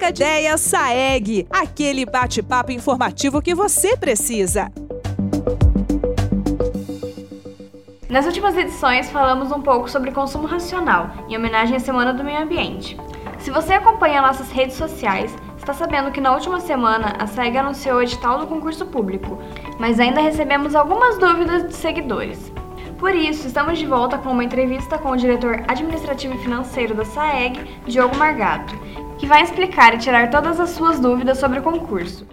Troca Ideia Saeg, aquele bate-papo informativo que você precisa. Nas últimas edições falamos um pouco sobre consumo racional, em homenagem à Semana do Meio Ambiente. Se você acompanha nossas redes sociais, está sabendo que na última semana a SEG anunciou o edital do concurso público, mas ainda recebemos algumas dúvidas de seguidores. Por isso, estamos de volta com uma entrevista com o diretor administrativo e financeiro da SAEG, Diogo Margato, que vai explicar e tirar todas as suas dúvidas sobre o concurso.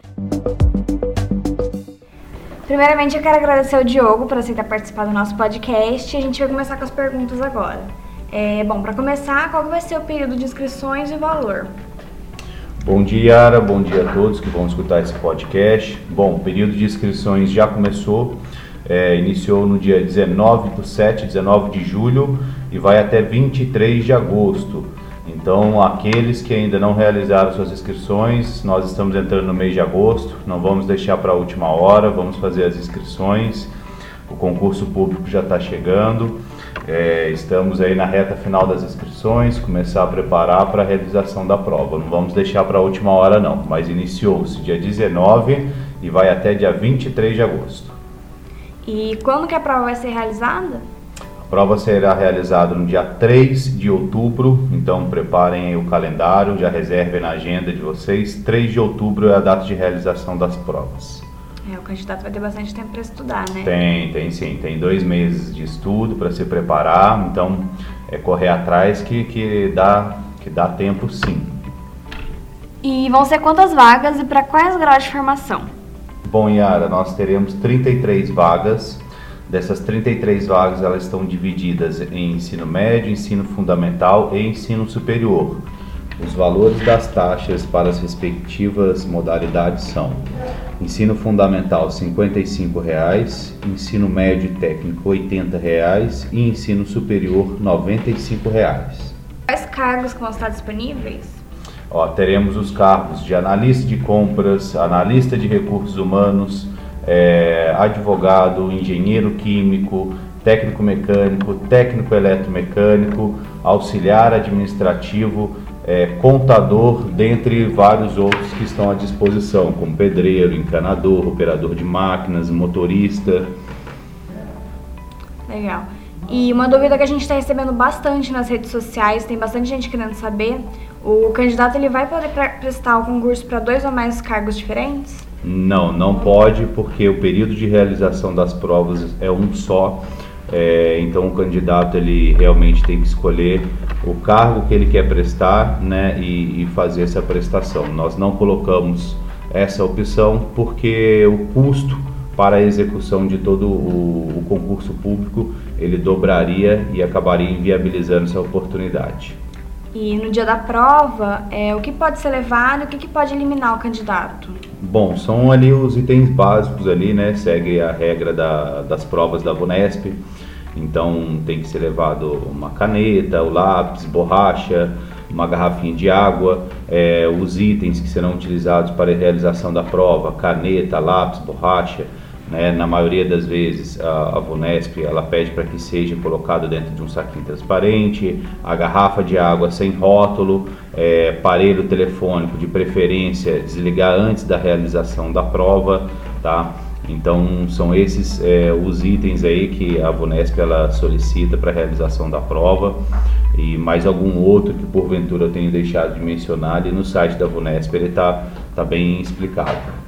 Primeiramente, eu quero agradecer ao Diogo por aceitar participar do nosso podcast a gente vai começar com as perguntas agora. É, bom, para começar, qual vai ser o período de inscrições e valor? Bom dia, Yara. Bom dia a todos que vão escutar esse podcast. Bom, o período de inscrições já começou. É, iniciou no dia 19 do 7, 19 de julho e vai até 23 de agosto. Então, aqueles que ainda não realizaram suas inscrições, nós estamos entrando no mês de agosto, não vamos deixar para a última hora, vamos fazer as inscrições. O concurso público já está chegando, é, estamos aí na reta final das inscrições, começar a preparar para a realização da prova. Não vamos deixar para a última hora, não, mas iniciou-se dia 19 e vai até dia 23 de agosto. E quando que a prova vai ser realizada? A prova será realizada no dia 3 de outubro, então preparem o calendário, já reservem na agenda de vocês. 3 de outubro é a data de realização das provas. É, o candidato vai ter bastante tempo para estudar, né? Tem, tem sim. Tem dois meses de estudo para se preparar, então é correr atrás que, que, dá, que dá tempo sim. E vão ser quantas vagas e para quais graus de formação? Bom, Yara, nós teremos 33 vagas Dessas 33 vagas, elas estão divididas em ensino médio, ensino fundamental e ensino superior. Os valores das taxas para as respectivas modalidades são: ensino fundamental R$ 55,00, ensino médio e técnico R$ 80,00 e ensino superior R$ 95,00. Quais cargos que vão estar disponíveis? Ó, teremos os cargos de analista de compras, analista de recursos humanos, é, advogado, engenheiro químico, técnico mecânico, técnico eletromecânico, auxiliar administrativo, é, contador, dentre vários outros que estão à disposição, como pedreiro, encanador, operador de máquinas, motorista. Legal. E uma dúvida que a gente está recebendo bastante nas redes sociais, tem bastante gente querendo saber, o candidato ele vai poder prestar o concurso para dois ou mais cargos diferentes? Não, não pode, porque o período de realização das provas é um só. É, então o candidato ele realmente tem que escolher o cargo que ele quer prestar né, e, e fazer essa prestação. Nós não colocamos essa opção porque o custo para a execução de todo o, o concurso público ele dobraria e acabaria inviabilizando essa oportunidade. E no dia da prova, é, o que pode ser levado e o que, que pode eliminar o candidato? Bom, são ali os itens básicos ali, né? Segue a regra da, das provas da Vunesp. Então tem que ser levado uma caneta, o lápis, borracha, uma garrafinha de água, é, os itens que serão utilizados para a realização da prova, caneta, lápis, borracha, né? Na maioria das vezes a, a Vunesp ela pede para que seja colocado dentro de um saquinho transparente, a garrafa de água sem rótulo, é, aparelho telefônico de preferência desligar antes da realização da prova, tá? Então são esses é, os itens aí que a Vunesp ela solicita para a realização da prova e mais algum outro que porventura eu tenho deixado de mencionar ali no site da Vunesp ele está tá bem explicado.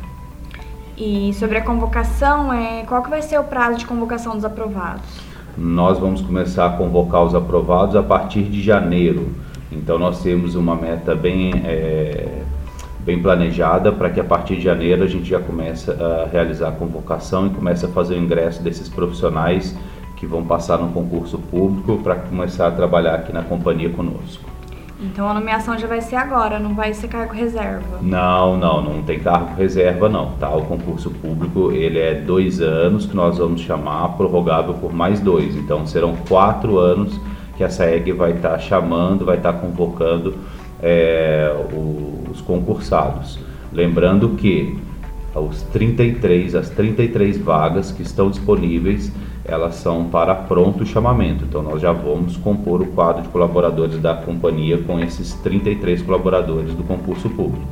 E sobre a convocação, é, qual que vai ser o prazo de convocação dos aprovados? Nós vamos começar a convocar os aprovados a partir de janeiro. Então nós temos uma meta bem, é, bem planejada para que a partir de janeiro a gente já comece a realizar a convocação e comece a fazer o ingresso desses profissionais que vão passar no concurso público para começar a trabalhar aqui na companhia conosco. Então a nomeação já vai ser agora, não vai ser cargo reserva? Não, não, não tem cargo reserva não, tá? O concurso público ele é dois anos que nós vamos chamar prorrogável por mais dois, então serão quatro anos que a SAEG vai estar tá chamando, vai estar tá convocando é, os concursados. Lembrando que os 33, as 33 vagas que estão disponíveis elas são para pronto chamamento. Então nós já vamos compor o quadro de colaboradores da companhia com esses 33 colaboradores do concurso público.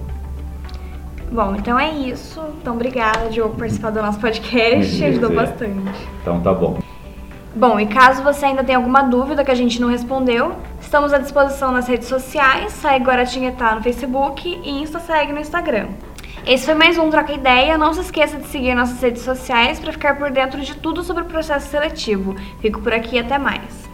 Bom, então é isso. Então obrigada, Diogo, por participar do nosso podcast. Ajudou bastante. Então tá bom. Bom, e caso você ainda tenha alguma dúvida que a gente não respondeu, estamos à disposição nas redes sociais, segue Guaratinguetá no Facebook e Insta segue no Instagram. Esse foi mais um Troca Ideia. Não se esqueça de seguir nossas redes sociais para ficar por dentro de tudo sobre o processo seletivo. Fico por aqui e até mais.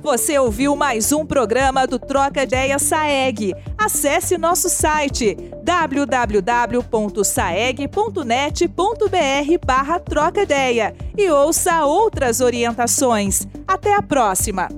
Você ouviu mais um programa do Troca Ideia Saeg. Acesse nosso site www.saeg.net.br barra troca ideia e ouça outras orientações. Até a próxima!